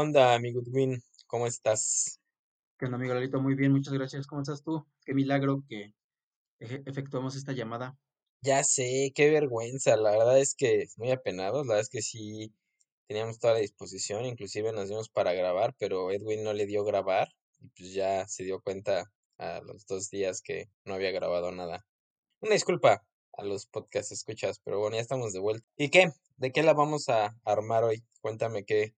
Onda, mi Goodwin, ¿cómo estás? ¿Qué onda, amigo Lalito? Muy bien, muchas gracias. ¿Cómo estás tú? Qué milagro que eje- efectuamos esta llamada. Ya sé, qué vergüenza, la verdad es que muy apenados, la verdad es que sí teníamos toda la disposición, inclusive nos dimos para grabar, pero Edwin no le dio grabar y pues ya se dio cuenta a los dos días que no había grabado nada. Una disculpa a los podcast escuchas, pero bueno, ya estamos de vuelta. ¿Y qué? ¿De qué la vamos a armar hoy? Cuéntame qué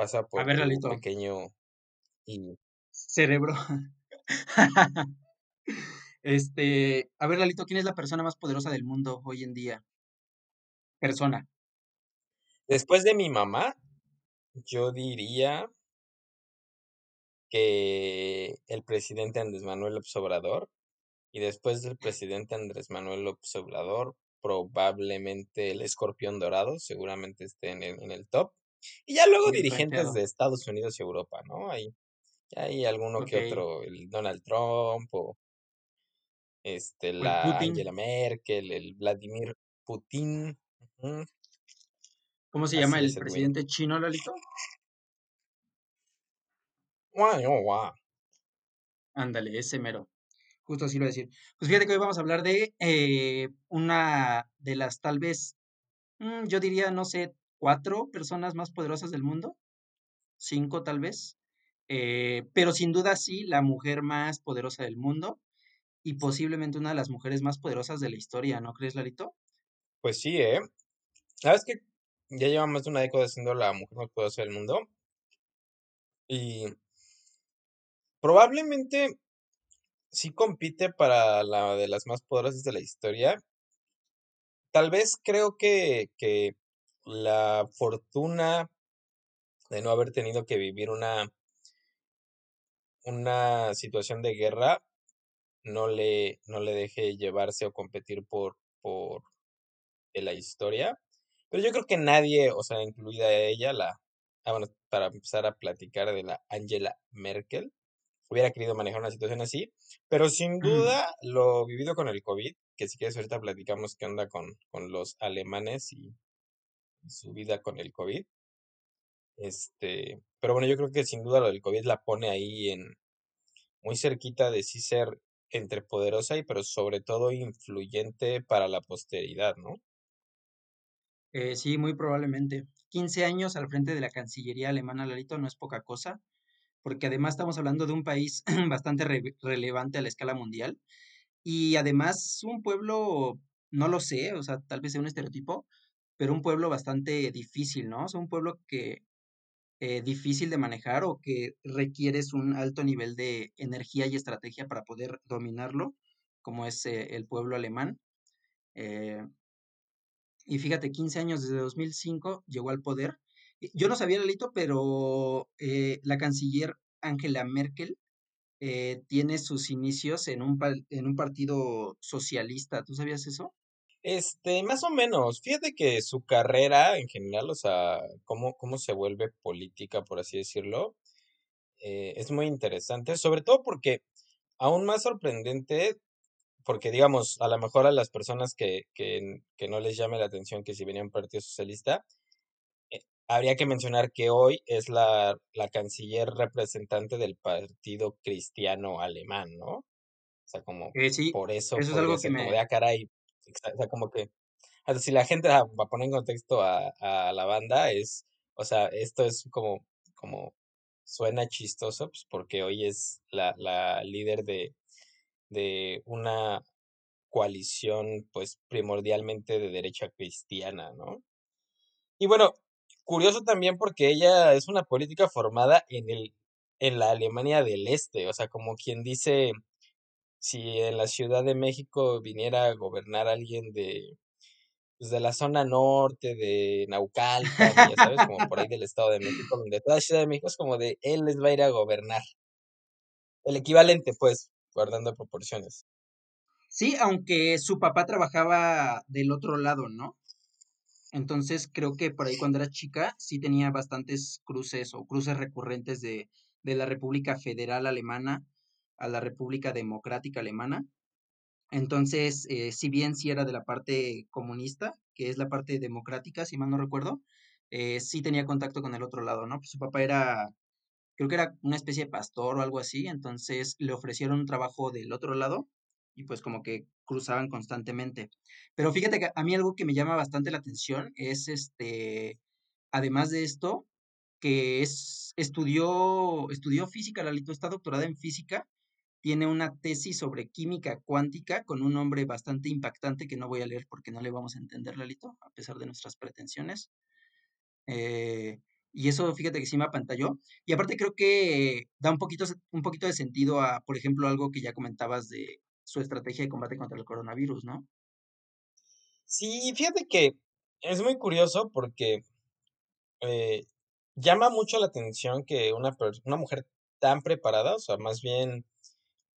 pasa por ver, Lalito, pequeño y cerebro. Este, a ver, Lalito, ¿quién es la persona más poderosa del mundo hoy en día? Persona. después de mi mamá, yo diría que el presidente Andrés Manuel López Obrador y después del presidente Andrés Manuel López Obrador, probablemente el escorpión dorado, seguramente esté en el, en el top. Y ya luego Bien dirigentes de Estados Unidos y Europa, ¿no? Hay, hay alguno que otro, el Donald Trump o este, O la Putin. Angela Merkel, el Vladimir Putin. ¿Cómo se llama el presidente chino, Lalito? Guau, guau. Ándale, ese mero. Justo así lo iba a decir. Pues fíjate que hoy vamos a hablar de eh, una de las tal vez, mm, yo diría, no sé, cuatro personas más poderosas del mundo. cinco tal vez, eh, pero sin duda sí, la mujer más poderosa del mundo y posiblemente una de las mujeres más poderosas de la historia, ¿no crees, Larito? Pues sí, ¿eh? ¿Sabes que ya lleva más de una década siendo la mujer más poderosa del mundo? Y probablemente sí compite para la de las más poderosas de la historia. Tal vez creo que, que la fortuna de no haber tenido que vivir una, una situación de guerra no le, no le deje llevarse o competir por, por la historia. Pero yo creo que nadie, o sea, incluida ella, la, ah, bueno, para empezar a platicar de la Angela Merkel, hubiera querido manejar una situación así, pero sin Mm, duda lo vivido con el COVID, que si quieres ahorita platicamos qué onda con, con los alemanes y, y su vida con el COVID. Este, pero bueno, yo creo que sin duda lo del COVID la pone ahí en muy cerquita de sí ser entre poderosa y pero sobre todo influyente para la posteridad, ¿no? eh, sí, muy probablemente. 15 años al frente de la Cancillería alemana, Larito, no es poca cosa, porque además estamos hablando de un país bastante re- relevante a la escala mundial y además un pueblo, no lo sé, o sea, tal vez sea un estereotipo, pero un pueblo bastante difícil, ¿no? O sea, un pueblo que eh, difícil de manejar o que requieres un alto nivel de energía y estrategia para poder dominarlo, como es eh, el pueblo alemán. Eh, y fíjate, 15 años desde 2005 llegó al poder. Y Yo no sabía, Lalito, pero eh, la canciller Angela Merkel eh, tiene sus inicios en un, en un partido socialista. ¿Tú sabías eso? Este, más o menos, fíjate que su carrera en general, o sea, cómo, cómo se vuelve política, por así decirlo, eh, es muy interesante, sobre todo porque aún más sorprendente, porque digamos, a lo mejor a las personas que, que, que no les llame la atención que si venía un partido socialista, eh, habría que mencionar que hoy es la, la canciller representante del Partido Cristiano Alemán, ¿no? O sea, como Eh, sí, por eso eso es algo que como de, ah, caray, o sea, como que, o sea, si la gente va a poner en contexto a, a la banda, es, o sea, esto es como, como suena chistoso, pues porque hoy es la, la líder de, de una coalición, pues primordialmente de derecha cristiana, ¿no? Y bueno, curioso también porque ella es una política formada en el, en la Alemania del Este, o sea, como quien dice, si en la Ciudad de México viniera a gobernar alguien de, pues, de la zona norte, de Naucalpan, ya sabes, como por ahí del Estado de México, donde toda Ciudad de México es como de él les va a ir a gobernar. El equivalente, pues, guardando proporciones. Sí, aunque su papá trabajaba del otro lado, ¿no? Entonces creo que por ahí cuando era chica sí tenía bastantes cruces o cruces recurrentes de, de la República Federal Alemana a la República Democrática Alemana. Entonces, eh, si bien sí era de la parte comunista, que es la parte democrática, si mal no recuerdo, eh, sí tenía contacto con el otro lado, ¿no? Pues su papá era, creo que era una especie de pastor o algo así, entonces le ofrecieron un trabajo del otro lado y pues como que cruzaban constantemente. Pero fíjate que a mí algo que me llama bastante la atención es este, además de esto, que es, estudió, estudió física, Lalito está doctorada en física, tiene una tesis sobre química cuántica con un nombre bastante impactante que no voy a leer porque no le vamos a entender, Lalito, a pesar de nuestras pretensiones. Eh, y eso, fíjate que sí me apantalló. Y aparte creo que da un poquito, un poquito de sentido a, por ejemplo, algo que ya comentabas de su estrategia de combate contra el coronavirus, ¿no? Sí, fíjate que es muy curioso porque eh, llama mucho la atención que una, una mujer tan preparada, o sea, más bien,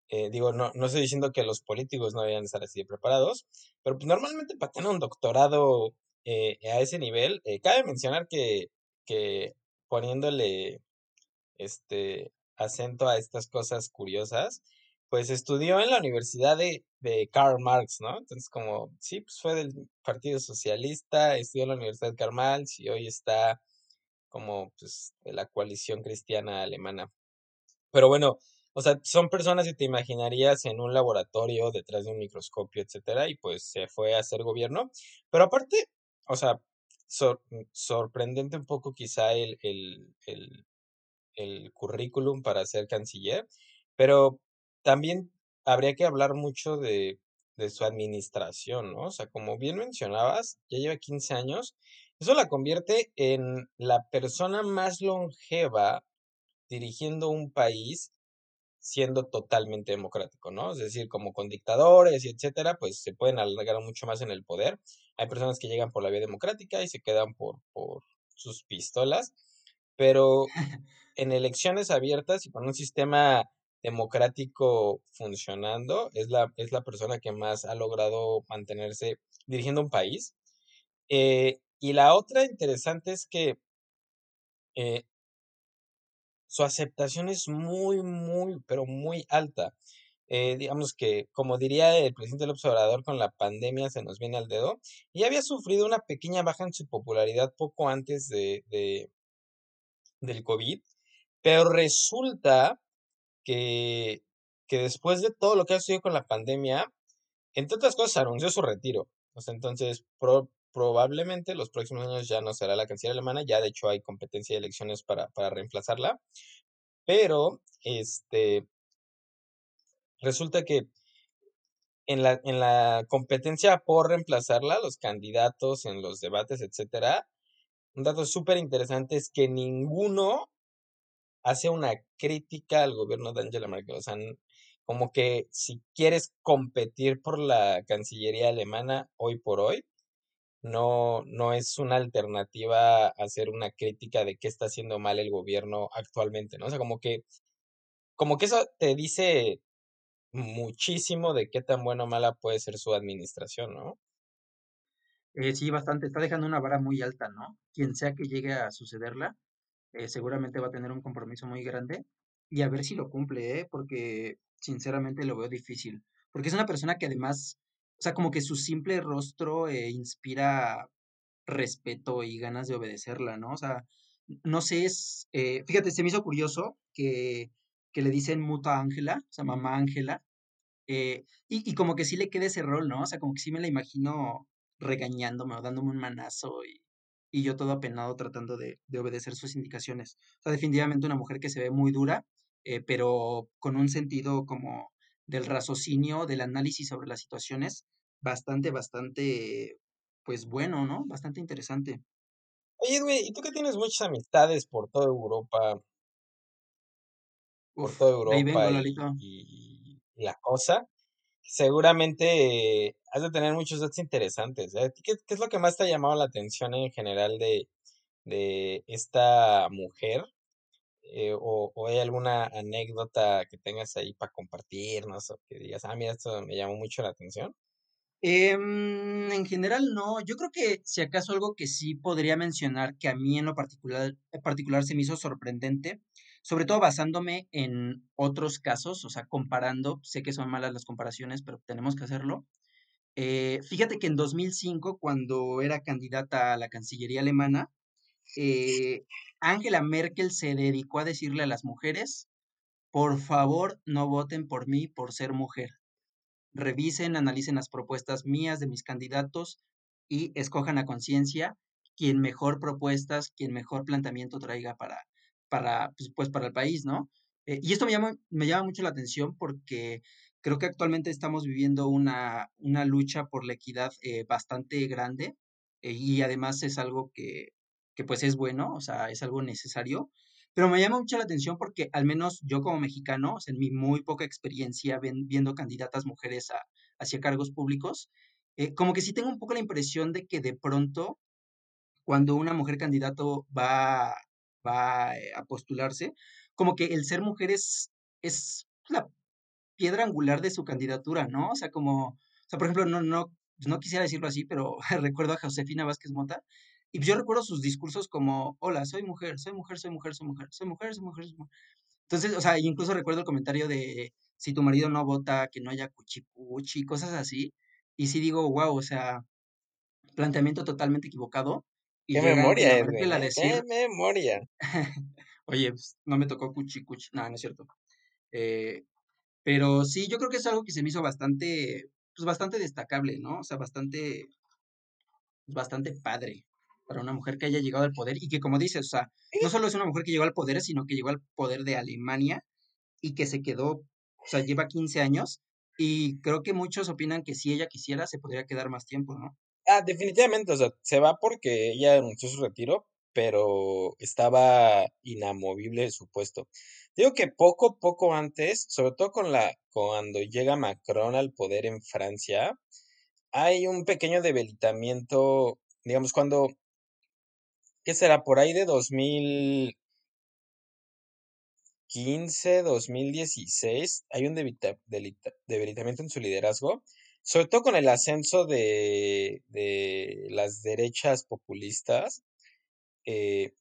eh, digo, no, no estoy diciendo que los políticos no deberían estar así de preparados, pero pues normalmente para tener un doctorado eh, a ese nivel, eh, cabe mencionar que, que poniéndole este acento a estas cosas curiosas, pues estudió en la Universidad de, de Karl Marx, ¿no? Entonces, como, sí, pues fue del Partido Socialista, estudió en la Universidad de Karl Marx y hoy está como, pues, de la coalición cristiana alemana. Pero bueno, o sea, son personas que te imaginarías en un laboratorio detrás de un microscopio, etcétera, y pues se fue a hacer gobierno. Pero aparte, o sea, sor- sorprendente un poco quizá el, el, el el currículum para ser canciller, pero también habría que hablar mucho de, de su administración, ¿no? O sea, como bien mencionabas, ya lleva 15 años, eso la convierte en la persona más longeva dirigiendo un país siendo totalmente democrático, ¿no? Es decir, como con dictadores y etcétera, pues se pueden alargar mucho más en el poder. Hay personas que llegan por la vía democrática y se quedan por, por sus pistolas, pero en elecciones abiertas y con un sistema democrático funcionando, es la, es la persona que más ha logrado mantenerse dirigiendo un país. Eh, y la otra interesante es que eh, su aceptación es muy, muy, pero muy alta. Eh, digamos que, como diría el presidente López Obrador, con la pandemia se nos viene al dedo, y había sufrido una pequeña baja en su popularidad poco antes de, de- del COVID, pero resulta que, que después de todo lo que ha sucedido con la pandemia, entre otras cosas, anunció su retiro. Sea, entonces, pro- probablemente los próximos años ya no será la canciller alemana, ya de hecho hay competencia de elecciones para, para reemplazarla, pero este, resulta que en la, en la competencia por reemplazarla, los candidatos en los debates, etcétera, un dato súper interesante es que ninguno hace una crítica al gobierno de Angela Merkel. O sea, como que si quieres competir por la Cancillería alemana hoy por hoy, no, no es una alternativa hacer una crítica de qué está haciendo mal el gobierno actualmente, ¿no? O sea, como que, como que eso te dice muchísimo de qué tan buena o mala puede ser su administración, ¿no? Eh, sí, bastante, está dejando una vara muy alta, ¿no? Quien sea que llegue a sucederla, eh, seguramente va a tener un compromiso muy grande y a ver si lo cumple, ¿eh? Porque sinceramente lo veo difícil. Porque es una persona que además, sea, como que su simple rostro eh, inspira respeto y ganas de obedecerla, ¿no? O sea, no sé, es, eh, fíjate, se me hizo curioso que, que le dicen muta Ángela, o sea, mamá Ángela, eh, y, y como que sí le queda ese rol, ¿no? O sea, como que sí me la imagino regañándome o dándome un manazo y, y yo todo apenado tratando de, de obedecer sus indicaciones. O sea, definitivamente una mujer que se ve muy dura, eh, pero con un sentido como del raciocinio, del análisis sobre las situaciones, bastante, bastante, pues bueno, ¿no? Bastante interesante. Oye, güey, ¿y tú que tienes muchas amistades por toda Europa, por Uf, toda de ahí vengo, Europa y, Lalito. y y la cosa? Seguramente eh, has de tener muchos datos interesantes. ¿eh? ¿Qué, qué es lo que más te ha llamado la atención en general de, de esta mujer? Eh, o, o hay alguna anécdota que tengas ahí para compartirnos o que digas, ah, mira, esto me llamó mucho la atención. Em, en general no, yo creo que si acaso algo que sí podría mencionar que a mí en lo particular, particular se me hizo sorprendente, sobre todo basándome en otros casos, o sea, comparando, sé que son malas las comparaciones, pero tenemos que hacerlo. Eh, fíjate que en 2005, cuando era candidata a la Cancillería alemana, eh, Angela Merkel se dedicó a decirle a las mujeres, por favor, no voten por mí por ser mujer. Revisen, analicen las propuestas mías de mis candidatos y escojan a conciencia quien mejor propuestas, quien mejor planteamiento traiga para, para, pues, pues, para el país, ¿no? Eh, y esto me llama, me llama mucho la atención porque creo que actualmente estamos viviendo una, una lucha por la equidad eh, bastante grande eh, y además es algo que, que pues es bueno, o sea, es algo necesario. Pero me llama mucho la atención porque al menos yo como mexicano, o sea, en mi muy poca experiencia viendo candidatas mujeres a- hacia cargos públicos, eh, como que sí tengo un poco la impresión de que de pronto cuando una mujer candidato va, va eh, a postularse, como que el ser mujer es, es la piedra angular de su candidatura, ¿no? O sea, como, o sea, por ejemplo, no, no, no quisiera decirlo así, pero recuerdo a Josefina Vázquez Mota, y yo recuerdo sus discursos como, hola, soy mujer, soy mujer, soy mujer, soy mujer, soy mujer, soy mujer, soy mujer. Entonces, o sea, incluso recuerdo el comentario de, si tu marido no vota, que no haya cuchicuchi, cosas así, y sí digo, wow, o sea, planteamiento totalmente equivocado, y Qué memoria, ¿eh? Qué memoria. oye, pues, no me tocó cuchi cuchi, no, no es cierto. Eh, pero sí, yo creo que es algo que se me hizo bastante, pues bastante destacable, ¿no? O sea, bastante, bastante padre para una mujer que haya llegado al poder y que, como dices, o sea, no solo es una mujer que llegó al poder, sino que llegó al poder de Alemania y que se quedó, o sea, lleva 15 años y creo que muchos opinan que si ella quisiera se podría quedar más tiempo, ¿no? Ah, definitivamente, o sea, se va porque ella anunció su retiro, pero estaba inamovible de su puesto. Digo que poco, poco antes, sobre todo con la, cuando llega Macron al poder en Francia, hay un pequeño debilitamiento, digamos, cuando, ¿qué será? Por ahí de 2015, 2016, hay un debilitamiento en su liderazgo, sobre todo con el ascenso de, las derechas populistas eh,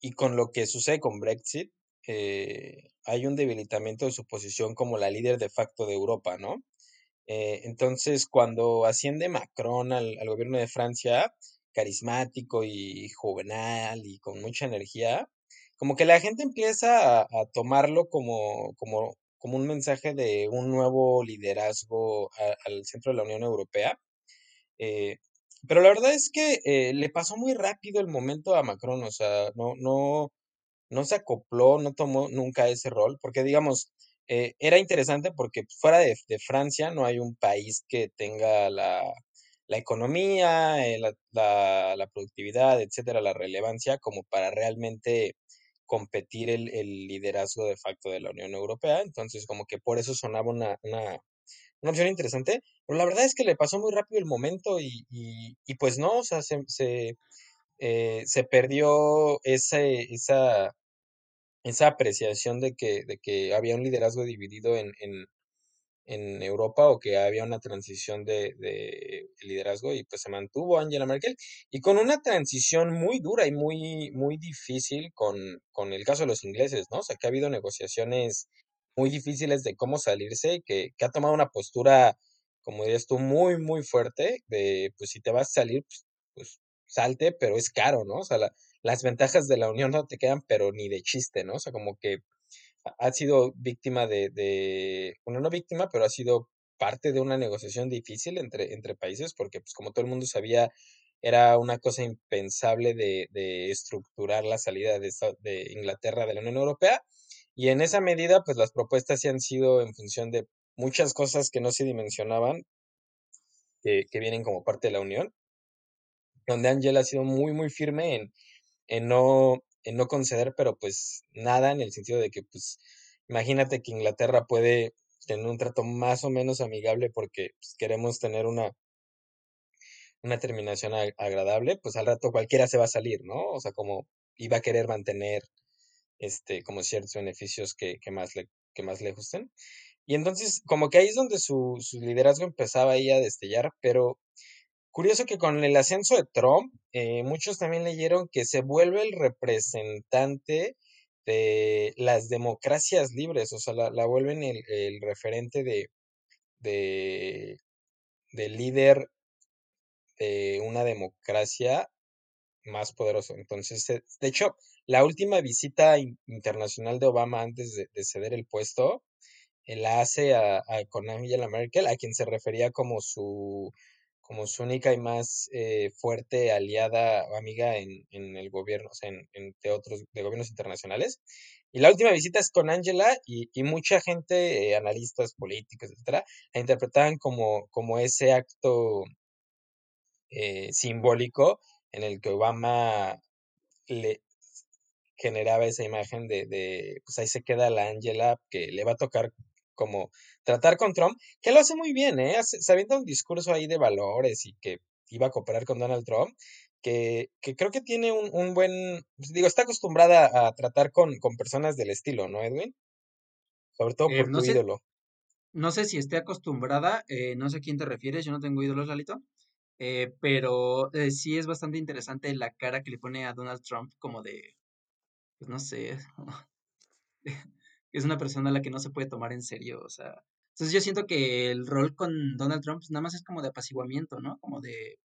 y con lo que sucede con Brexit, eh, hay un debilitamiento de su posición como la líder de facto de Europa, ¿no? Eh, entonces, cuando asciende Macron al gobierno de Francia, carismático y juvenal y con mucha energía, como que la gente empieza a, tomarlo como, como, como un mensaje de un nuevo liderazgo al centro de la Unión Europea. Eh, pero la verdad es que eh, le pasó muy rápido el momento a Macron, o sea, no, no, no se acopló, no tomó nunca ese rol, porque digamos, eh, era interesante porque fuera de Francia no hay un país que tenga la, la economía, eh, la, la- productividad, etcétera, la relevancia como para realmente competir el, el liderazgo de facto de la Unión Europea. Entonces, como que por eso sonaba una, una, una opción interesante, pero la verdad es que le pasó muy rápido el momento y, y, y pues no, o sea, se, se, eh, se perdió ese, esa esa apreciación de que, de que había un liderazgo dividido en, en, en Europa o que había una transición de, de liderazgo y pues se mantuvo Angela Merkel y con una transición muy dura y muy, muy difícil con, con el caso de los ingleses, ¿no? O sea, que ha habido negociaciones muy difíciles de cómo salirse que, que ha tomado una postura, como dirías tú, muy, muy fuerte de, pues si te vas a salir, pues, pues salte, pero es caro, ¿no? O sea, la- las ventajas de la unión no te quedan, pero ni de chiste, ¿no? O sea, como que ha sido víctima de, de, bueno, no víctima, pero ha sido parte de una negociación difícil entre, entre países, porque pues como todo el mundo sabía, era una cosa impensable de, de estructurar la salida de, de Inglaterra de la Unión Europea. Y en esa medida, pues las propuestas sí han sido en función de muchas cosas que no se dimensionaban, que, que vienen como parte de la Unión, donde Angela ha sido muy, muy firme en, en no, en no conceder, pero pues nada en el sentido de que pues imagínate que Inglaterra puede tener un trato más o menos amigable porque pues, queremos tener una, una terminación ag- agradable, pues al rato cualquiera se va a salir, ¿no? O sea, como iba a querer mantener este, como ciertos beneficios que, que más le, que más le gusten. Y entonces, como que ahí es donde su, su liderazgo empezaba ahí a destellar, pero Curioso que con el ascenso de Trump, eh, muchos también leyeron que se vuelve el representante de las democracias libres, o sea, la, la vuelven el, el referente de, de, de líder de una democracia más poderoso. Entonces, eh, de hecho, la última visita in- internacional de Obama antes de, de ceder el puesto, él la hace a, a- Angela Merkel, a quien se refería como su, como su única y más eh, fuerte aliada o amiga en, en el gobierno, o sea, en, otros, de gobiernos internacionales. Y la última visita es con Angela y, y mucha gente, eh, analistas políticos, etcétera, la interpretaban como, como ese acto eh, simbólico en el que Obama le generaba esa imagen de, de, pues ahí se queda la Angela que le va a tocar como tratar con Trump, que lo hace muy bien, ¿eh? Se avienta un discurso ahí de valores y que iba a cooperar con Donald Trump, que, que creo que tiene un, un buen, pues, digo, está acostumbrada a tratar con, con personas del estilo, ¿no, Edwin? Sobre todo Eh, por no tu sé, ídolo. no sé si esté acostumbrada, eh, no sé a quién te refieres, yo no tengo ídolos, Lalito, eh, pero eh, sí es bastante interesante la cara que le pone a Donald Trump como de, pues no sé, es una persona a la que no se puede tomar en serio, o sea. Entonces yo siento que el rol con Donald Trump pues, nada más es como de apaciguamiento, ¿no? Como de,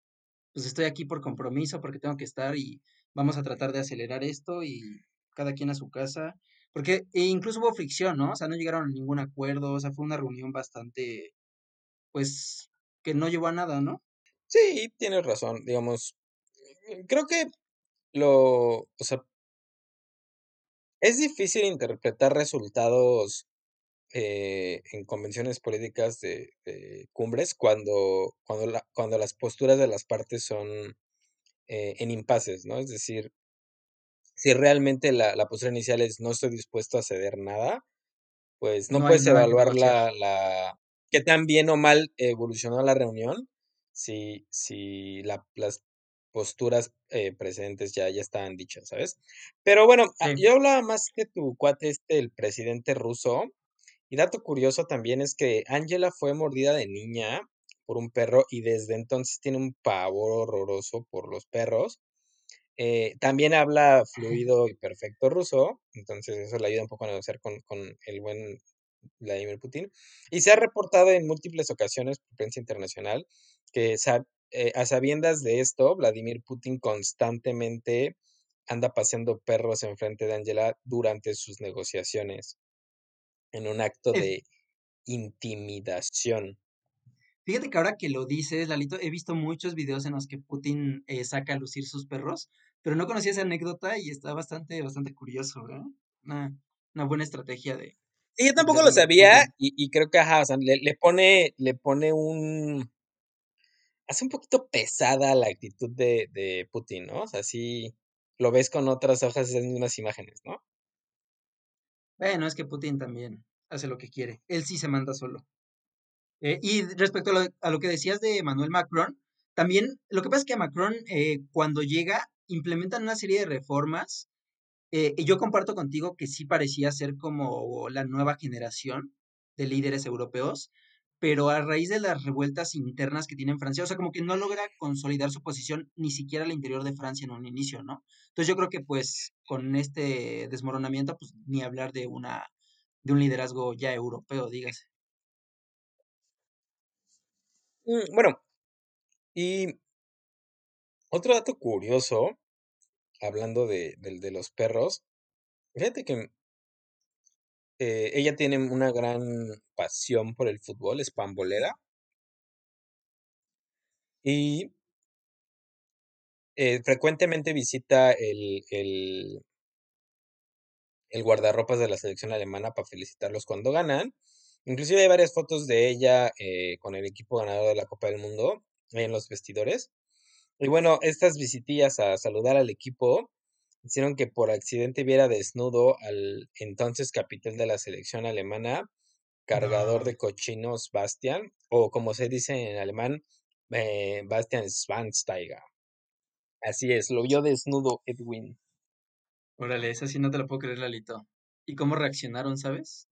pues estoy aquí por compromiso, porque tengo que estar y vamos a tratar de acelerar esto y cada quien a su casa. Porque e incluso hubo fricción, ¿no? O sea, no llegaron a ningún acuerdo, o sea, fue una reunión bastante, pues, que no llevó a nada, ¿no? Sí, tienes razón, digamos, creo que lo, o sea, es difícil interpretar resultados eh, en convenciones políticas de, de cumbres cuando, cuando, la- cuando las posturas de las partes son eh, en impases, ¿no? Es decir, si realmente la, la postura inicial es no estoy dispuesto a ceder nada, pues no No puedes evaluar la, la qué tan bien o mal evolucionó la reunión si, si la- las posturas eh, precedentes ya, ya estaban dichas, ¿sabes? Pero bueno, ah, Sí. yo hablaba más que tu cuate este, el presidente ruso, y dato curioso también es que Angela fue mordida de niña por un perro y desde entonces tiene un pavor horroroso por los perros. Eh, también habla fluido y perfecto ruso, entonces eso le ayuda un poco a negociar con, con el buen Vladimir Putin. Y se ha reportado en múltiples ocasiones por prensa internacional que sa- eh, a sabiendas de esto, Vladimir Putin constantemente anda paseando perros enfrente de Angela durante sus negociaciones en un acto de intimidación. Fíjate que ahora que lo dices, Lalito, he visto muchos videos en los que Putin eh, saca a lucir sus perros, pero no conocía esa anécdota y está bastante, bastante curioso, ¿eh? Una, una buena estrategia de, Y yo de tampoco lo sabía y, y creo que, ajá, o sea, le, le pone, le pone un, hace un poquito pesada la actitud de, de Putin, ¿no? O sea, sí lo ves con otras hojas, esas mismas imágenes, ¿no? Bueno, es que Putin también hace lo que quiere. Él sí se manda solo. Eh, y respecto a lo, que decías de Emmanuel Macron, también lo que pasa es que a Macron, eh, cuando llega, implementan una serie de reformas Eh, y yo comparto contigo que sí parecía ser como la nueva generación de líderes europeos, pero a raíz de las revueltas internas que tiene en Francia, o sea, como que no logra consolidar su posición ni siquiera al interior de Francia en un inicio, ¿no? Entonces yo creo que pues con este desmoronamiento, pues ni hablar de una de un liderazgo ya europeo, dígase. Mm, bueno, y otro dato curioso, hablando de, del de los perros, fíjate que eh, ella tiene una gran pasión por el fútbol, es pambolera, y eh, frecuentemente visita el, el, el guardarropas de la selección alemana para felicitarlos cuando ganan. Inclusive hay varias fotos de ella eh, con el equipo ganador de la Copa del Mundo en los vestidores. Y bueno, estas visitillas a saludar al equipo hicieron que por accidente viera desnudo al entonces capitán de la selección alemana, cargador No, de cochinos Bastian, o como se dice en alemán, eh, Bastian Schweinsteiger. Así es, lo vio desnudo Edwin. órale, esa sí no te la puedo creer, Lalito. ¿Y cómo reaccionaron, sabes?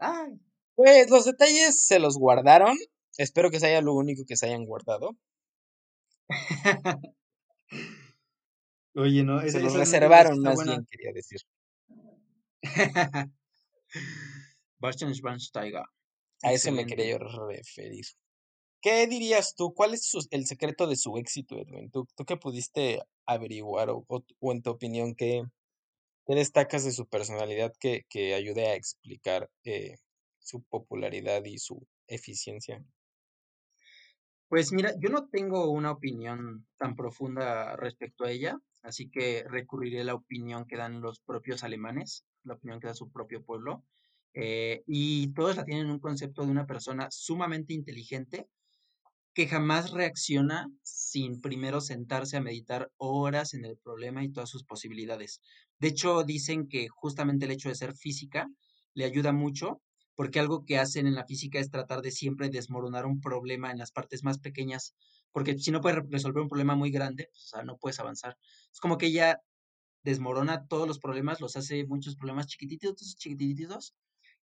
Ah, pues los detalles se los guardaron. Espero que sea lo único que se hayan guardado. Oye, no, Se los reservaron, más buena. bien, quería decir. Bastian. A eso me quería yo referir. ¿Qué dirías tú? ¿Cuál es su- el secreto de su éxito, Edwin? ¿Tú, tú qué pudiste averiguar o, o, en tu opinión, ¿qué, qué, destacas de su personalidad que, que ayude a explicar eh, su popularidad y su eficiencia? Pues mira, yo no tengo una opinión tan profunda respecto a ella, así que recurriré a la opinión que dan los propios alemanes, la opinión que da su propio pueblo, eh, y todos la tienen un concepto de una persona sumamente inteligente que jamás reacciona sin primero sentarse a meditar horas en el problema y todas sus posibilidades. De hecho, dicen que justamente el hecho de ser física le ayuda mucho porque algo que hacen en la física es tratar de siempre desmoronar un problema en las partes más pequeñas, porque si no puedes resolver un problema muy grande, pues, o sea, no puedes avanzar. Es como que ella desmorona todos los problemas, los hace muchos problemas chiquititos, chiquititos,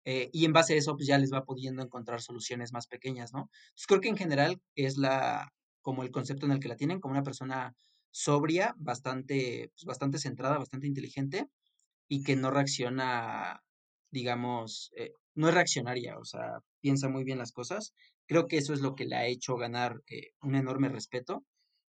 eh, y en base a eso, pues ya les va pudiendo encontrar soluciones más pequeñas, ¿no? Entonces creo que en general es la, como el concepto en el que la tienen, como una persona sobria, bastante, pues, bastante centrada, bastante inteligente, y que no reacciona, digamos, eh, no es reaccionaria, o sea, piensa muy bien las cosas. Creo que eso es lo que le ha hecho ganar eh, un enorme respeto.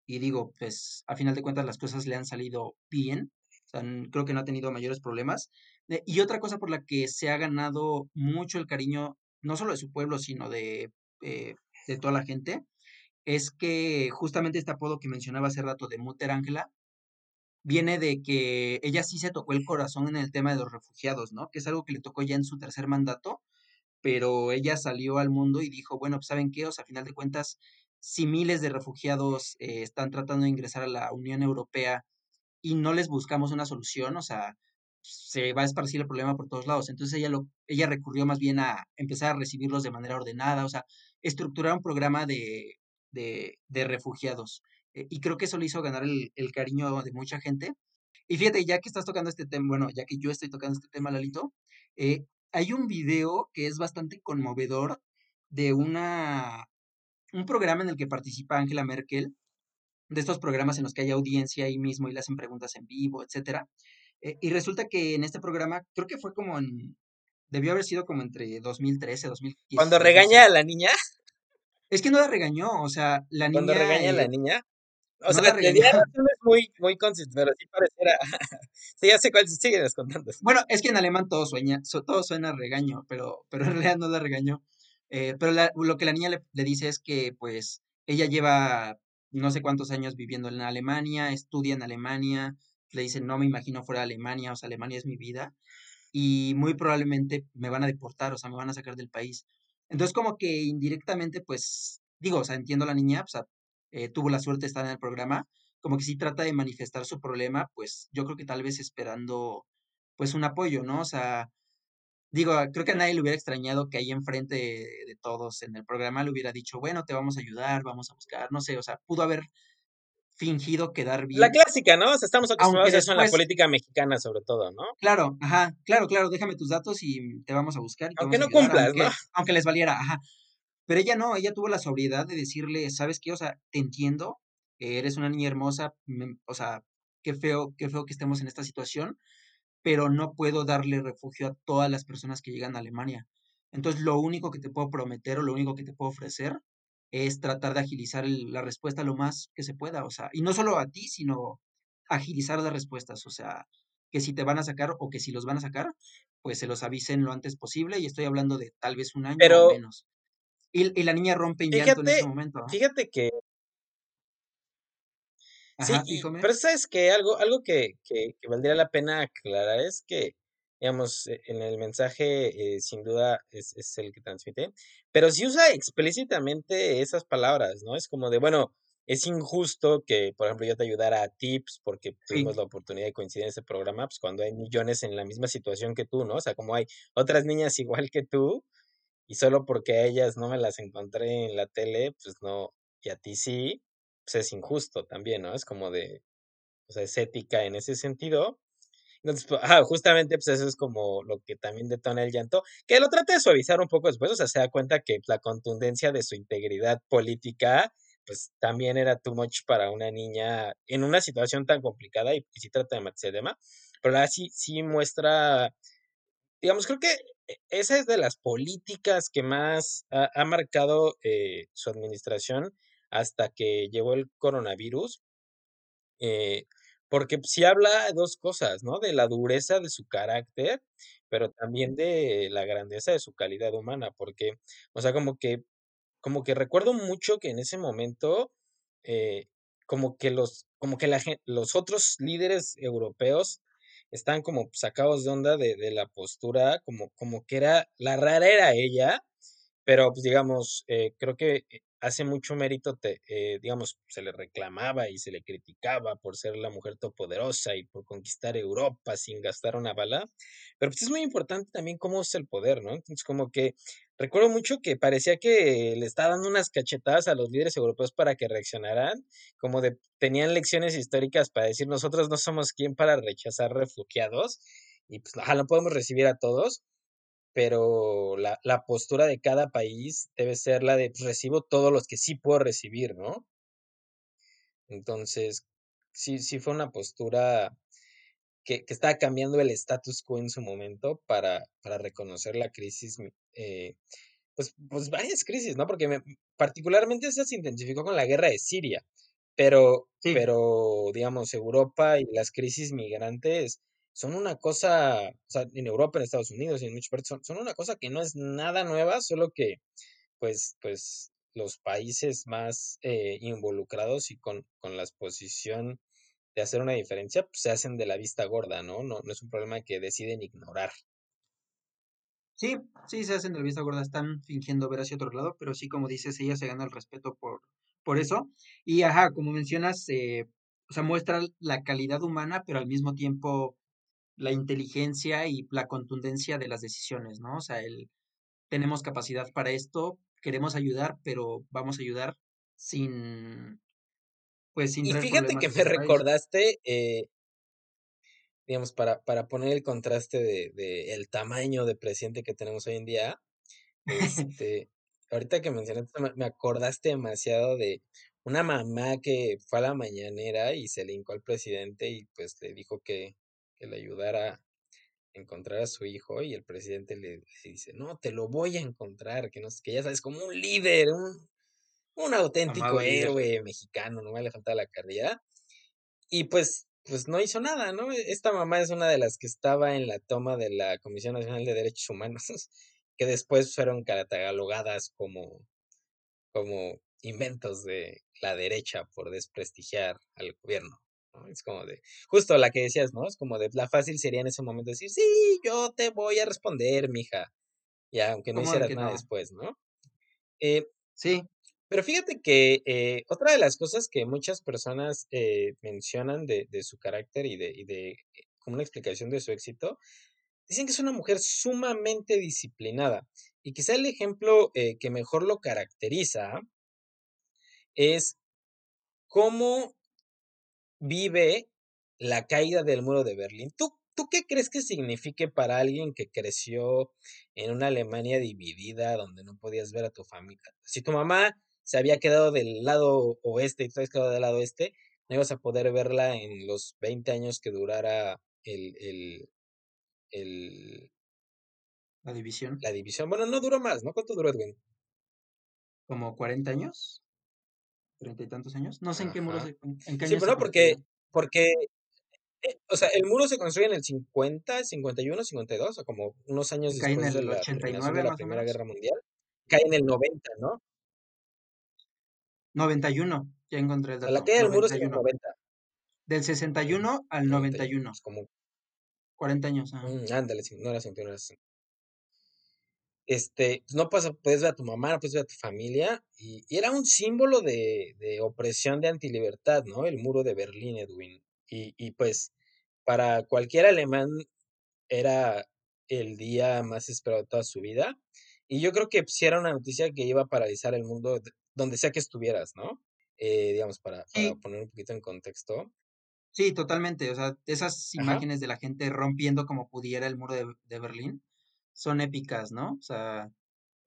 Y digo, pues a final de cuentas las cosas le han salido bien. O creo que no ha tenido mayores problemas. Eh, y otra cosa por la que se ha ganado mucho el cariño, no solo de su pueblo, sino de, eh, de toda la gente, es que justamente este apodo que mencionaba hace rato de Mutter Ángela, viene de que ella sí se tocó el corazón en el tema de los refugiados, ¿no? Que es algo que le tocó ya en su tercer mandato, pero ella salió al mundo y dijo, bueno, pues ¿saben qué? O sea, a final de cuentas, si miles de refugiados eh, están tratando de ingresar a la Unión Europea y no les buscamos una solución, o sea, se va a esparcir el problema por todos lados. Entonces ella, lo, ella recurrió más bien a empezar a recibirlos de manera ordenada, o sea, estructurar un programa de, de, de refugiados. Eh, y creo que eso le hizo ganar el, el, cariño de mucha gente. Y fíjate, ya que estás tocando este tema, bueno, ya que yo estoy tocando este tema, Lalito, eh, hay un video que es bastante conmovedor de una, un programa en el que participa Angela Merkel, de estos programas en los que hay audiencia ahí mismo y le hacen preguntas en vivo, etcétera. Eh, y resulta que en este programa, creo que fue como en, debió haber sido como entre 2013, 2015. Cuando regaña a la niña. Es que no la regañó, o sea, la niña. Cuando regaña a la niña. O no sea, la tenía razones muy, muy consistentes, pero sí pareciera. sí, ya sé cuál sigue contando. Bueno, es que en alemán todo sueña, todo suena a regaño, pero, pero en realidad no la regañó. Eh, pero la, lo que la niña le, le, dice es que, pues, ella lleva no sé cuántos años viviendo en Alemania, estudia en Alemania, le dice, no me imagino fuera de Alemania, o sea, Alemania es mi vida, y muy probablemente me van a deportar, o sea, me van a sacar del país. Entonces, como que indirectamente, pues, digo, o sea, entiendo a la niña, o sea, eh, tuvo la suerte de estar en el programa, como que sí trata de manifestar su problema, pues yo creo que tal vez esperando, pues, un apoyo, ¿no? O sea, digo, creo que a nadie le hubiera extrañado que ahí enfrente de, de todos en el programa le hubiera dicho, bueno, te vamos a ayudar, vamos a buscar, no sé, o sea, pudo haber fingido quedar bien. La clásica, ¿no? O sea, estamos acostumbrados a eso en la política mexicana, sobre todo, ¿no? Claro, ajá, claro, claro, déjame tus datos y te vamos a buscar. Y aunque no cumplas, aunque, ¿no? Aunque les valiera, ajá. Pero ella no, ella tuvo la sobriedad de decirle, ¿sabes qué? O sea, te entiendo, eres una niña hermosa, me, o sea, qué feo, qué feo que estemos en esta situación, pero no puedo darle refugio a todas las personas que llegan a Alemania. Entonces, lo único que te puedo prometer o lo único que te puedo ofrecer es tratar de agilizar el, la respuesta lo más que se pueda, o sea, y no solo a ti, sino agilizar las respuestas, o sea, que si te van a sacar o que si los van a sacar, pues se los avisen lo antes posible y estoy hablando de tal vez un año Pero, o menos. Y, y, la niña rompe en fíjate, llanto en ese momento. ¿no? Fíjate que... Ajá, sí, y, pero sabes que algo, algo que, que, que valdría la pena aclarar es que digamos, en el mensaje eh, sin duda es, es, el que transmite, pero si usa explícitamente esas palabras, ¿no? Es como de, bueno, es injusto que, por ejemplo, yo te ayudara a tips porque tuvimos Sí. la oportunidad de coincidir en ese programa, pues cuando hay millones en la misma situación que tú, ¿no? O sea, como hay otras niñas igual que tú y solo porque a ellas no me las encontré en la tele, pues no, y a ti sí, pues es injusto también, ¿no? Es como de, o sea, es ética en ese sentido. Entonces, pues, ah, justamente, pues eso es como lo que también detona el llanto, que lo trata de suavizar un poco después, o sea, se da cuenta que la contundencia de su integridad política, pues también era too much para una niña en una situación tan complicada y, y sí trata de matizar el tema, pero la sí, sí muestra, digamos, creo que esa es de las políticas que más ha, ha marcado eh, su administración hasta que llegó el coronavirus, eh, porque sí habla de 2 cosas, ¿no? De la dureza de su carácter, pero también de la grandeza de su calidad humana, porque, o sea, como que como que recuerdo mucho que en ese momento, eh, como que los como que la los otros líderes europeos estaban como sacados de onda de de la postura, como como que era la rara era ella, pero, pues, digamos, eh, creo que, eh, hace mucho mérito te eh, digamos, se le reclamaba y se le criticaba por ser la mujer todopoderosa y por conquistar Europa sin gastar una bala, pero, pues, es muy importante también cómo usa el poder, ¿no? Entonces, como que recuerdo mucho que parecía que le estaba dando unas cachetadas a los líderes europeos para que reaccionaran, como de tenían lecciones históricas para decir: "Nosotros no somos quién para rechazar refugiados y, pues, ajá, no podemos recibir a todos", pero la la postura de cada país debe ser la de, pues, recibo todos los que sí puedo recibir, ¿no? Entonces, sí sí fue una postura que que estaba cambiando el status quo en su momento para para reconocer la crisis, mi eh, pues pues varias crisis, ¿no? Porque me particularmente esa se intensificó con la guerra de Siria, pero Sí. pero, digamos, Europa y las crisis migrantes son una cosa, o sea, en Europa, en Estados Unidos y en muchas partes son una cosa que no es nada nueva, solo que, pues pues, los países más, eh, involucrados y con con la exposición de hacer una diferencia, pues, se hacen de la vista gorda, ¿no? No no es un problema que deciden ignorar. Sí, sí, se hacen de la vista gorda, están fingiendo ver hacia otro lado, pero sí, como dices, ella se gana el respeto por por eso. Y, ajá, como mencionas, eh, o sea, muestra la calidad humana, pero al mismo tiempo la inteligencia y la contundencia de las decisiones, ¿no? O sea, el tenemos capacidad para esto, queremos ayudar, pero vamos a ayudar sin, pues, sin Y fíjate que me recordaste, eh digamos, para para poner el contraste de de el tamaño de presidente que tenemos hoy en día, este, ahorita que mencionaste, me me acordaste demasiado de una mamá que fue a la mañanera y se le hincó al presidente y, pues, le dijo que que le ayudara a encontrar a su hijo, y el presidente le le dice: "No, te lo voy a encontrar", que no qué, ya sabes, como un líder, un un auténtico Amado líder. héroe mexicano, nomás le faltaba la carrilla. Y, pues pues, no hizo nada, ¿no? Esta mamá es una de las que estaba en la toma de la Comisión Nacional de Derechos Humanos, que después fueron catalogadas como como inventos de la derecha por desprestigiar al gobierno, ¿no? Es como de justo la que decías, ¿no? Es como de la fácil sería en ese momento decir: "Sí, yo te voy a responder, mija", ya, aunque no ¿Cómo de hicieras nada no? después, ¿no? Eh Sí. pero fíjate que, eh, otra de las cosas que muchas personas, eh, mencionan de de su carácter y de y de como una explicación de su éxito, dicen que es una mujer sumamente disciplinada, y quizá el ejemplo, eh, que mejor lo caracteriza es cómo vive la caída del muro de Berlín. ¿Tú tú qué crees que signifique para alguien que creció en una Alemania dividida, donde no podías ver a tu familia? Si tu mamá se había quedado del lado oeste y tú habías quedado del lado este, no ibas a poder verla en los 20 años que durara el el el La división. la división. Bueno, no duró más, ¿no? ¿Cuánto duró, Edwin? ¿Como 40 años? ¿Treinta y tantos años? No sé en qué muro Ajá. se en qué Sí, pero no, porque porque, eh, o sea, el muro se construye en el 50, 51, 52, o como unos años cae en después de el la ochenta y terminación de nueve la Primera. Guerra Mundial. Cae en el 90, ¿no? 91, ya encontré el O sea, la dato, caída del muro es en el uno. 90. Del sesenta y Mm, uno al noventa noventa y y uno, uno. pues como 40 años, ajá. Mm, ándale, no era 61, era 60. Este, pues, no pasa puedes ver a tu mamá, no puedes ver a tu familia, y y era un símbolo de de opresión, de antilibertad, ¿no? El muro de Berlín, Edwin. Y y, pues, para cualquier alemán era el día más esperado de toda su vida, y yo creo que, pues, sí era una noticia que iba a paralizar el mundo donde sea que estuvieras, ¿no? Eh, digamos, para para Sí. poner un poquito en contexto. Sí, totalmente, o sea, esas Ajá. imágenes de la gente rompiendo como pudiera el muro de de Berlín son épicas, ¿no? O sea,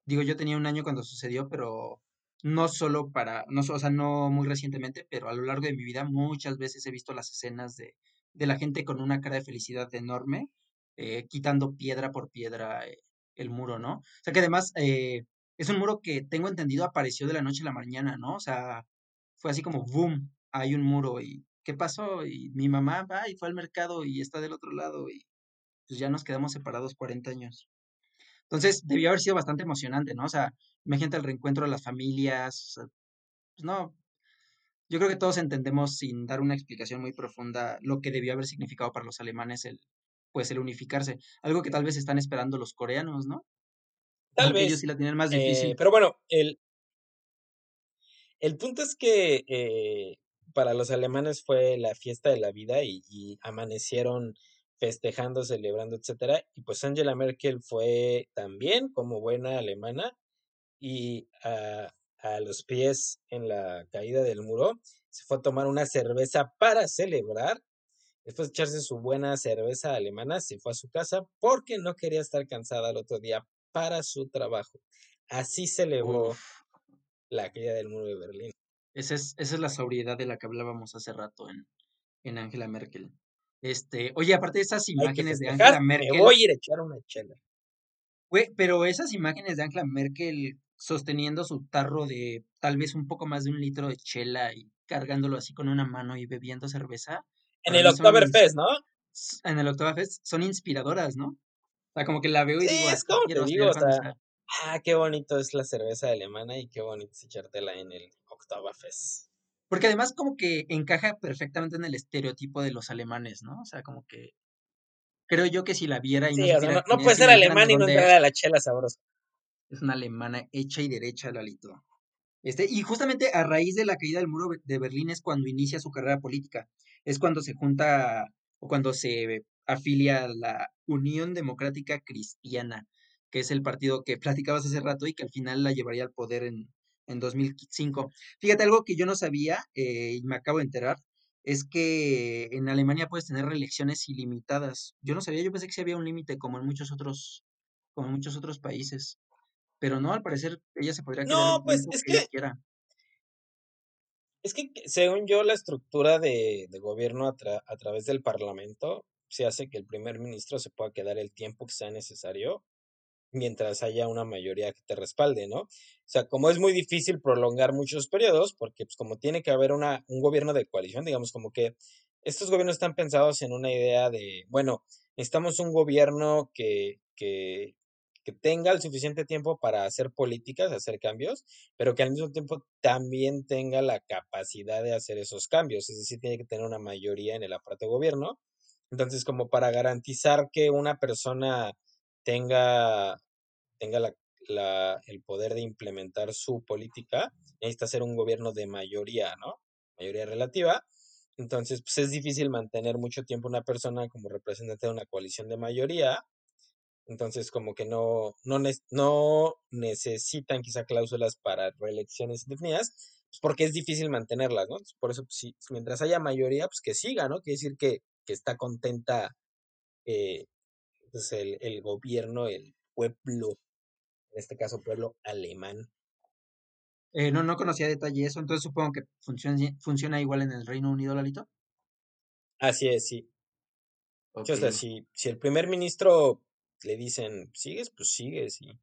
digo, yo tenía un año cuando sucedió, pero no solo para no o sea, no muy recientemente, pero a lo largo de mi vida muchas veces he visto las escenas de de la gente con una cara de felicidad enorme, eh, quitando piedra por piedra, eh, el muro, ¿no? O sea, que además, eh, es un muro que tengo entendido apareció de la noche a la mañana, ¿no? O sea, fue así como, bum, hay un muro y ¿qué pasó? Y mi mamá va y fue al mercado y está del otro lado y pues ya nos quedamos separados 40 años. Entonces, debió haber sido bastante emocionante, ¿no? O sea, imagínate el reencuentro de las familias. o sea, pues no, yo creo que todos entendemos sin dar una explicación muy profunda lo que debió haber significado para los alemanes el, pues el unificarse. Algo que tal vez están esperando los coreanos, ¿no? Tal Aunque ellos sí vez, la tienen más eh, difícil. pero bueno, el, el punto es que eh, para los alemanes fue la fiesta de la vida y, y amanecieron festejando, celebrando, etcétera. Y pues Angela Merkel fue también como buena alemana y a, a los pies en la caída del muro se fue a tomar una cerveza para celebrar. Después de echarse su buena cerveza alemana, se fue a su casa porque no quería estar cansada el otro día para su trabajo. Así celebró Uf, la caída del muro de Berlín. esa es, esa es la sobriedad de la que hablábamos hace rato en, en Angela Merkel. Este, oye, aparte de esas imágenes de Angela festejar, me Merkel, voy a ir a echar una chela. Güey, pero esas imágenes de Angela Merkel sosteniendo su tarro de tal vez un poco más de un litro de chela y cargándolo así con una mano y bebiendo cerveza, En el Oktoberfest, ¿no? en el Oktoberfest, son inspiradoras, ¿no? O sea, como que la veo y Sí, digo, es así como te digo, o sea. ah, qué bonito es la cerveza alemana y qué bonito es echártela en el Oktoberfest. Porque además como que encaja perfectamente en el estereotipo de los alemanes, ¿no? O sea, como que creo yo que si la viera y no Sí, o sea, supiera no, no puede ser alemán y no entrar a la chela sabrosa. es una alemana hecha y derecha, Lalito. Este, y justamente a raíz de la caída del muro de Berlín es cuando inicia su carrera política. Es cuando se junta o cuando se afilia a la Unión Democrática Cristiana, que es el partido que platicabas hace rato y que al final la llevaría al poder en, en 2005. Fíjate, algo que yo no sabía eh, y me acabo de enterar, es que en Alemania puedes tener reelecciones ilimitadas. Yo no sabía, yo pensé que sí había un límite como en muchos otros, como en muchos otros países. Pero no, al parecer ella se podría No, pues es que quiera. es que según yo, la estructura de, de gobierno a, tra- a través del Parlamento se hace que el primer ministro se pueda quedar el tiempo que sea necesario mientras haya una mayoría que te respalde, ¿no? O sea, como es muy difícil prolongar muchos periodos, porque pues como tiene que haber una, un gobierno de coalición, digamos como que estos gobiernos están pensados en una idea de, bueno, necesitamos un gobierno que, que, que tenga el suficiente tiempo para hacer políticas, hacer cambios, pero que al mismo tiempo también tenga la capacidad de hacer esos cambios, es decir, tiene que tener una mayoría en el aparato de gobierno. Entonces, como para garantizar que una persona tenga tenga la, la- el poder de implementar su política, necesita ser un gobierno de mayoría, ¿no? Mayoría relativa. Entonces, pues es difícil mantener mucho tiempo una persona como representante de una coalición de mayoría. Entonces, como que no, no, no necesitan quizá cláusulas para reelecciones indefinidas, pues porque es difícil mantenerlas, ¿no? Por eso, pues, sí, mientras haya mayoría, pues que siga, ¿no? Quiere decir que, que está contenta eh, pues el, el gobierno, el pueblo en este caso pueblo alemán. Eh, no, no conocía detalle eso, entonces supongo que funciona, funciona igual en el Reino Unido, Lalito. Así es, sí. Sí, O sea, si, si el primer ministro le dicen, ¿sigues? Pues sigues. Y...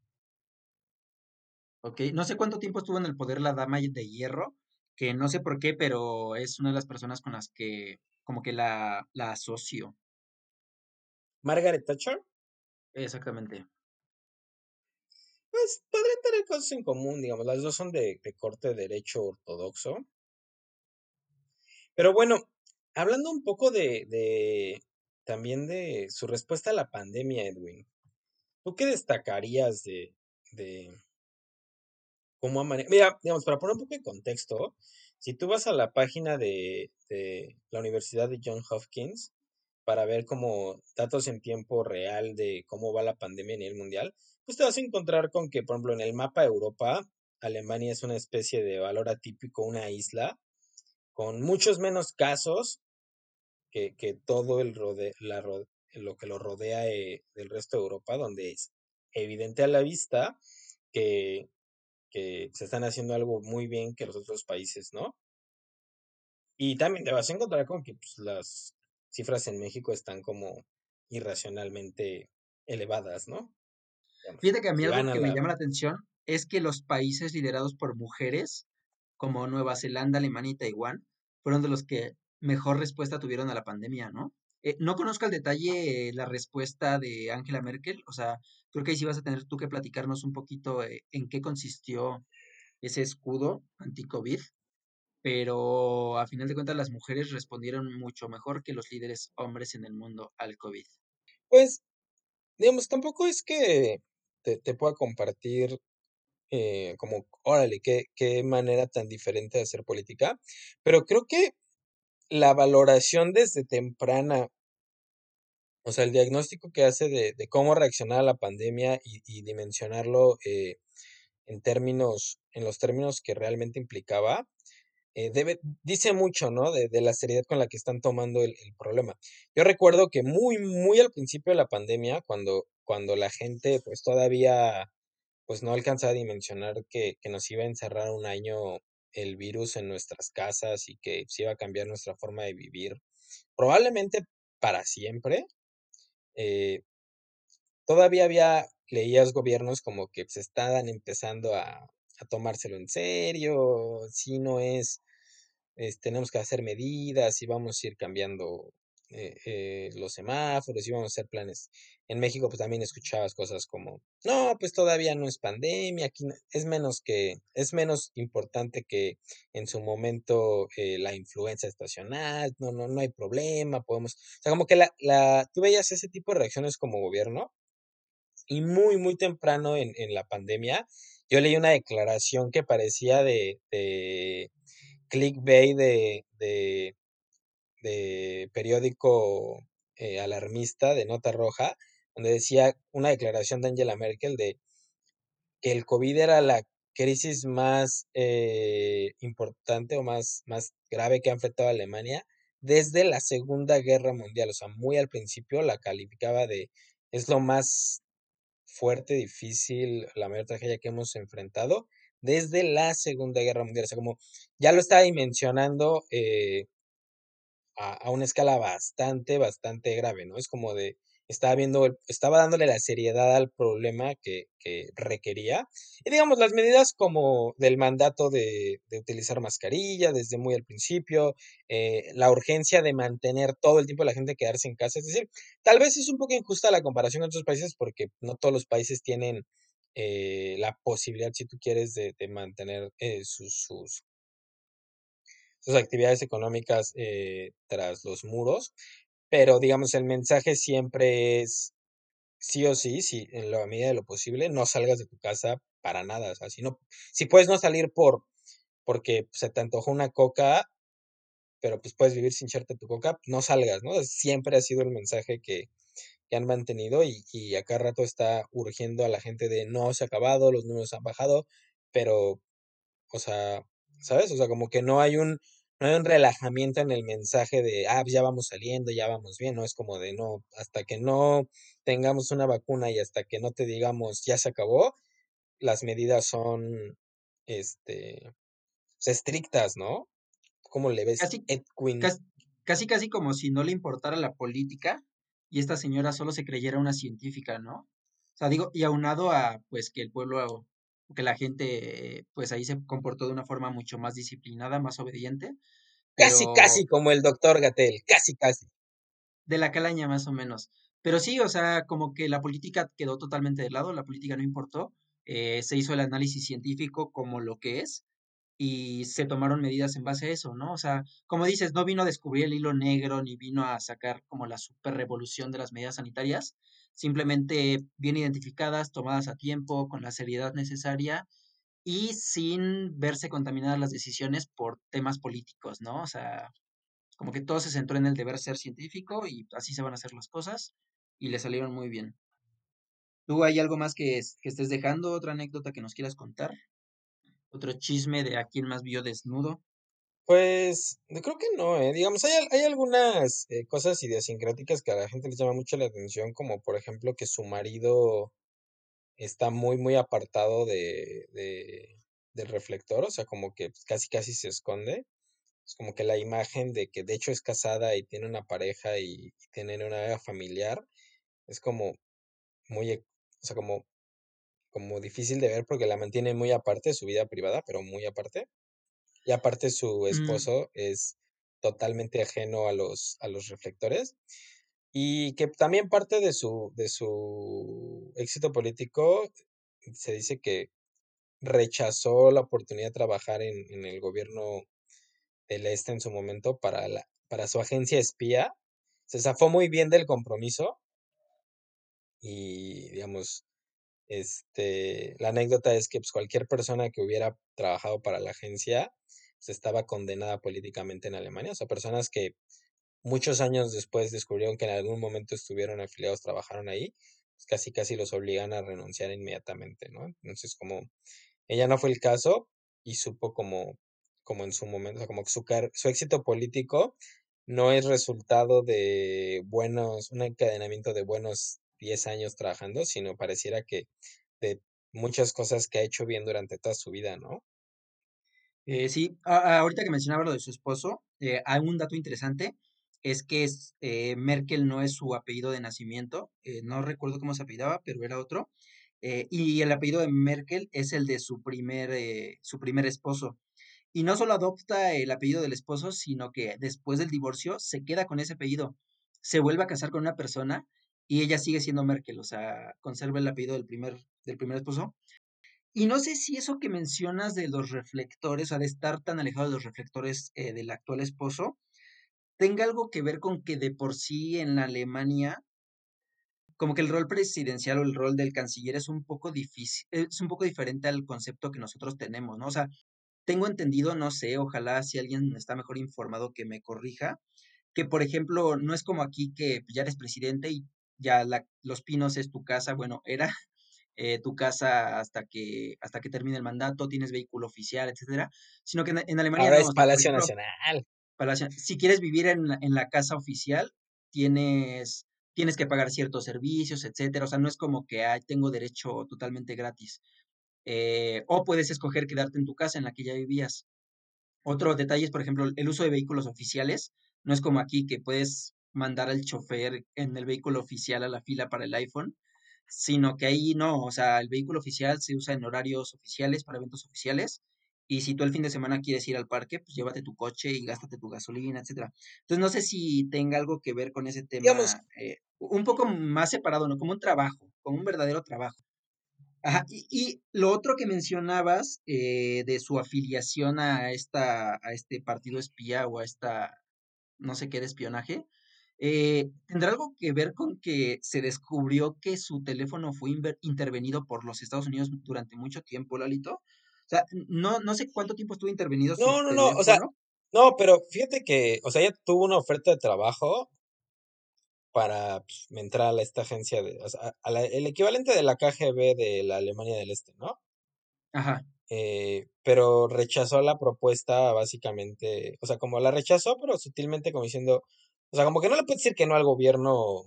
ok. No sé cuánto tiempo estuvo en el poder la Dama de Hierro, que no sé por qué, pero es una de las personas con las que como que la, la asocio. Margaret Thatcher, Exactamente. pues podrían tener cosas en común, digamos, las dos son de, de corte derecho ortodoxo. Pero bueno, hablando un poco de, de también de su respuesta a la pandemia, Edwin, ¿tú qué destacarías de, de cómo ha mane- Mira, digamos, para poner un poco de contexto, si tú vas a la página de, de la Universidad de Johns Hopkins para ver como datos en tiempo real de cómo va la pandemia a nivel mundial, pues te vas a encontrar con que, por ejemplo, en el mapa de Europa, Alemania es una especie de valor atípico, una isla, con muchos menos casos que, que todo el rode, la, lo que lo rodea eh, del resto de Europa, donde es evidente a la vista que que se están haciendo algo muy bien que los otros países, ¿no? Y también te vas a encontrar con que pues, las cifras en México están como irracionalmente elevadas, ¿no? Fíjate que a mí algo que me la... llama la atención es que los países liderados por mujeres, como Nueva Zelanda, Alemania y Taiwán, fueron de los que mejor respuesta tuvieron a la pandemia, ¿no? Eh, no conozco al detalle eh, la respuesta de Angela Merkel, o sea, creo que ahí sí vas a tener tú que platicarnos un poquito eh, en qué consistió ese escudo anti-COVID, pero a final de cuentas las mujeres respondieron mucho mejor que los líderes hombres en el mundo al COVID. Pues, digamos, tampoco es que te, te pueda compartir eh, como, órale, qué, qué manera tan diferente de hacer política, pero creo que la valoración desde temprana, o sea, el diagnóstico que hace de, de cómo reaccionar a la pandemia y, dimensionarlo eh, en términos, en los términos que realmente implicaba, eh, debe, dice mucho, ¿no? De, de la seriedad con la que están tomando el, el problema. Yo recuerdo que muy, muy al principio de la pandemia, cuando, cuando la gente pues todavía pues no alcanzaba a dimensionar que, que nos iba a encerrar un año el virus en nuestras casas y que se iba a cambiar nuestra forma de vivir, probablemente para siempre. eh, todavía había, leías gobiernos como que se estaban empezando a, a tomárselo en serio, si no es es, tenemos que hacer medidas y vamos a ir cambiando eh, eh, los semáforos y vamos a hacer planes. En México, pues también escuchabas cosas como, no, pues todavía no es pandemia, aquí es menos que, es menos importante que en su momento eh, la influenza estacional, no, no, no hay problema, podemos, o sea, como que la, la, tú veías ese tipo de reacciones como gobierno y muy, muy temprano en, en la pandemia, yo leí una declaración que parecía de, de clickbait de, de, de periódico eh, alarmista de nota roja, donde decía una declaración de Angela Merkel de que el COVID era la crisis más eh, importante o más, más grave que ha enfrentado Alemania desde la Segunda Guerra Mundial. O sea, muy al principio la calificaba de es lo más fuerte, difícil, la mayor tragedia que hemos enfrentado desde la Segunda Guerra Mundial. O sea, como ya lo estaba dimensionando eh, a, a una escala bastante, bastante grave, ¿no? Es como de, estaba viendo, el- estaba dándole la seriedad al problema que, que requería. Y digamos, las medidas como del mandato de, de utilizar mascarilla desde muy al principio, eh, la urgencia de mantener todo el tiempo la gente quedarse en casa. Es decir, tal vez es un poco injusta la comparación con otros países porque no todos los países tienen eh, la posibilidad, si tú quieres, de, de mantener eh, sus, sus, sus actividades económicas eh, tras los muros, pero digamos, el mensaje siempre es sí o sí, sí, en la medida de lo posible, no salgas de tu casa para nada. O sea, si no, si puedes no salir por porque se te antojó una coca, pero pues puedes vivir sin echarte tu coca, no salgas, ¿no? Siempre ha sido el mensaje que, que han mantenido y, y a cada rato está urgiendo a la gente de no se ha acabado, los números han bajado, pero o sea, ¿sabes? O sea, como que no hay un, no hay un relajamiento en el mensaje de, ah, ya vamos saliendo, ya vamos bien, no es como de, no, hasta que no tengamos una vacuna y hasta que no te digamos, ya se acabó, las medidas son, este, pues, estrictas, ¿no? ¿Cómo le ves, Casi, Edwin? casi, casi, casi como si no le importara la política y esta señora solo se creyera una científica, ¿no? O sea, digo, y aunado a, pues, que el pueblo, que la gente, eh, pues, ahí se comportó de una forma mucho más disciplinada, más obediente, Casi, casi como el doctor Gatel, casi, casi. de la calaña más o menos. Pero sí, o sea, como que la política quedó totalmente de lado, la política no importó, eh, se hizo el análisis científico como lo que es y se tomaron medidas en base a eso, ¿no? O sea, como dices, no vino a descubrir el hilo negro ni vino a sacar como la super revolución de las medidas sanitarias, simplemente bien identificadas, tomadas a tiempo, con la seriedad necesaria y sin verse contaminadas las decisiones por temas políticos, ¿no? O sea, como que todo se centró en el deber ser científico y así se van a hacer las cosas y le salieron muy bien. ¿Tú hay algo más que, que estés dejando? ¿Otra anécdota que nos quieras contar? ¿Otro chisme de a quién más vio desnudo? Pues creo que no, ¿eh? Digamos, hay, hay algunas eh, cosas idiosincráticas que a la gente les llama mucho la atención, como por ejemplo que su marido está muy, muy apartado de, de, del reflector, o sea, como que pues, casi, casi se esconde. Es como que la imagen de que de hecho es casada y tiene una pareja y, y tienen una vida familiar, es como muy, e- o sea, como, como difícil de ver porque la mantiene muy aparte de su vida privada, pero muy aparte. Y aparte su Mm, esposo es totalmente ajeno a los, a los reflectores y que también parte de su, de su éxito político se dice que rechazó la oportunidad de trabajar en, en el gobierno del Este en su momento para, la, para su agencia espía. Se zafó muy bien del compromiso y, digamos, este, la anécdota es que pues, cualquier persona que hubiera trabajado para la agencia pues, estaba condenada políticamente en Alemania. O sea, personas que muchos años después descubrieron que en algún momento estuvieron afiliados, trabajaron ahí, pues casi casi los obligan a renunciar inmediatamente, ¿no? Entonces, como ella no fue el caso y supo como, como en su momento, o sea, como que su, su éxito político no es resultado de buenos, un encadenamiento de buenos 10 años trabajando, sino pareciera que de muchas cosas que ha hecho bien durante toda su vida, ¿no? Eh, sí, a- ahorita que mencionaba lo de su esposo, eh, hay un dato interesante, es que eh, Merkel no es su apellido de nacimiento, eh, no recuerdo cómo se apellidaba, pero era otro, y el apellido de Merkel es el de su primer, su primer esposo. Y no solo adopta el apellido del esposo, sino que después del divorcio se queda con ese apellido, se vuelve a casar con una persona y ella sigue siendo Merkel, o sea, conserva el apellido del primer, del primer esposo y no sé si eso que mencionas de los reflectores, o sea, de estar tan alejado de los reflectores eh, del actual esposo, tenga algo que ver con que de por sí en la Alemania, como que el rol presidencial o el rol del canciller es un poco difícil, es un poco diferente al concepto que nosotros tenemos, ¿no? O sea, tengo entendido, no sé, ojalá si alguien está mejor informado que me corrija, que por ejemplo, no es como aquí que ya eres presidente y ya la- Los Pinos es tu casa, bueno, era eh, tu casa hasta que, hasta que termine el mandato, tienes vehículo oficial, etcétera, sino que en, en Alemania Ahora no, es Palacio ejemplo, Nacional. Palacio- si quieres vivir en, la- en la casa oficial, tienes, tienes que pagar ciertos servicios, etcétera, o sea, no es como que "Ay, tengo derecho totalmente gratis. Eh, o puedes escoger quedarte en tu casa en la que ya vivías. Otro detalle es, por ejemplo, el uso de vehículos oficiales. No es como aquí que puedes mandar al chofer en el vehículo oficial a la fila para el iPhone, sino que ahí no, o sea, el vehículo oficial se usa en horarios oficiales, para eventos oficiales, y si tú el fin de semana quieres ir al parque, pues llévate tu coche y gástate tu gasolina, etcétera. Entonces, no sé si tenga algo que ver con ese Digamos, tema, eh, un poco más separado, ¿no? Como un trabajo, como un verdadero trabajo. Ajá, y, y lo otro que mencionabas eh, de su afiliación a esta, a este partido espía o a esta no sé qué de espionaje, eh, ¿tendrá algo que ver con que se descubrió que su teléfono fue intervenido por los Estados Unidos durante mucho tiempo, Lalito? O sea, no, no sé cuánto tiempo estuvo intervenido su no, no, no, o sea, no, pero fíjate que, o sea, ella tuvo una oferta de trabajo para pues, entrar a esta agencia de, o sea, a la- el equivalente de la KGB de la Alemania del Este, ¿no? Ajá, Eh, pero rechazó la propuesta básicamente, o sea, como la rechazó, pero sutilmente como diciendo, o sea, como que no le puede decir que no al gobierno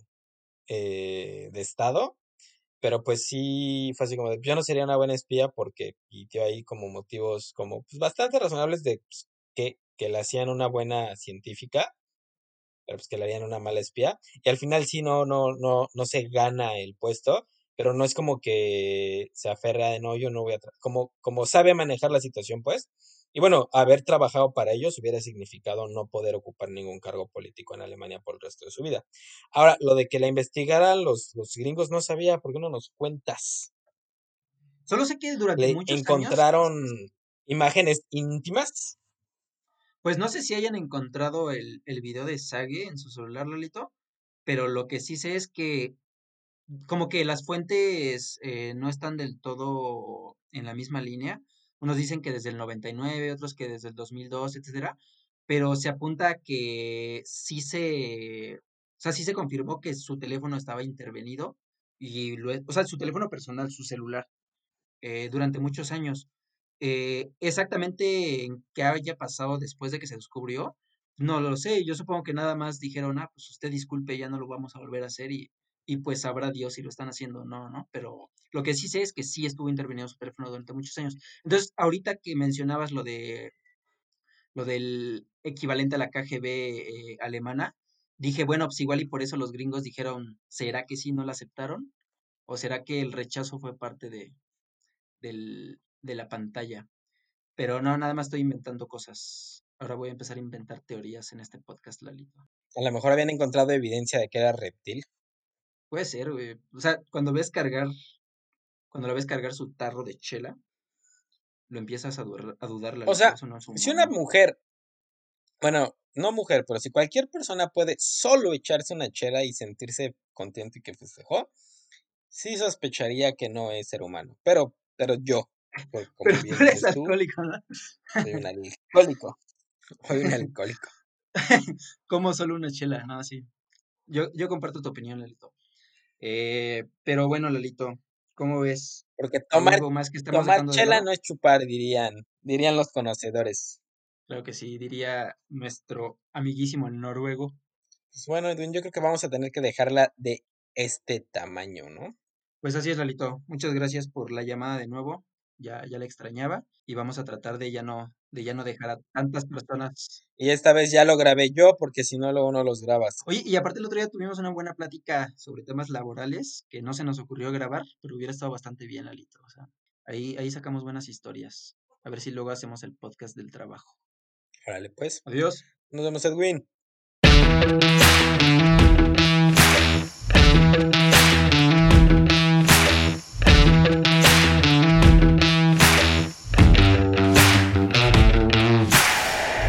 eh, de Estado, pero pues sí fue así como de, yo no sería una buena espía porque, y dio ahí como motivos como pues, bastante razonables de pues, que, que le hacían una buena científica pero pues que le harían una mala espía. Y al final sí no, no, no, no se gana el puesto, pero no es como que se aferra de no, yo no voy a tra-". como, como sabe manejar la situación, pues. Y bueno, haber trabajado para ellos hubiera significado no poder ocupar ningún cargo político en Alemania por el resto de su vida. Ahora, lo de que la investigaran los, los gringos no sabía, ¿por qué no nos cuentas? solo sé que durante Le muchos años, encontraron imágenes íntimas. pues no sé si hayan encontrado el, el video de Sage en su celular, Lalito, pero lo que sí sé es que como que las fuentes eh, no están del todo en la misma línea. Unos dicen que desde el 99, otros que desde el 2002, etcétera, pero se apunta que sí se, o sea, sí se confirmó que su teléfono estaba intervenido y lo, o sea, su teléfono personal, su celular eh, durante muchos años. Eh, exactamente en qué haya pasado después de que se descubrió, no lo sé. Yo supongo que nada más dijeron, ah, pues usted disculpe, ya no lo vamos a volver a hacer y, y pues sabrá Dios si lo están haciendo o no, ¿no? Pero lo que sí sé es que sí estuvo intervenido su teléfono durante muchos años. Entonces, ahorita que mencionabas lo de lo del equivalente a la KGB eh, alemana, dije, bueno, pues igual y por eso los gringos dijeron, ¿será que sí no la aceptaron? ¿O será que el rechazo fue parte de, del, de la pantalla. Pero no, nada más estoy inventando cosas. Ahora voy a empezar a inventar teorías en este podcast, Lalito. A lo mejor habían encontrado evidencia de que era reptil. Puede ser, güey. O sea, cuando ves cargar, cuando la ves cargar su tarro de chela, lo empiezas a, dudar, a dudar, O sea, no es si una mujer, bueno, no mujer, pero si cualquier persona puede solo echarse una chela y sentirse contento y que festejó, sí sospecharía que no es ser humano. Pero, pero yo, como Pero bien tú eres tú, alcohólico, ¿no? soy un alcohólico. Soy un alcohólico. Como solo una chela, no, sí. Yo, yo comparto tu opinión, Lalito. Eh, pero bueno, Lalito, ¿cómo ves? Porque ¿Hay tomar, más que tomar chela no es chupar, dirían, dirían los conocedores. Claro que sí, diría nuestro amiguísimo el noruego. Pues bueno, Edwin, yo creo que vamos a tener que dejarla de este tamaño, ¿no? Pues así es, Lalito. Muchas gracias por la llamada de nuevo. Ya, ya la extrañaba y vamos a tratar de ya no, de ya no dejar a tantas personas. Y esta vez ya lo grabé yo, porque si no, luego no los grabas. Oye, y aparte el otro día tuvimos una buena plática sobre temas laborales que no se nos ocurrió grabar, pero hubiera estado bastante bien, Lalito. O sea, ahí, ahí sacamos buenas historias. A ver si luego hacemos el podcast del trabajo. Órale, pues. Adiós. Nos vemos, Edwin.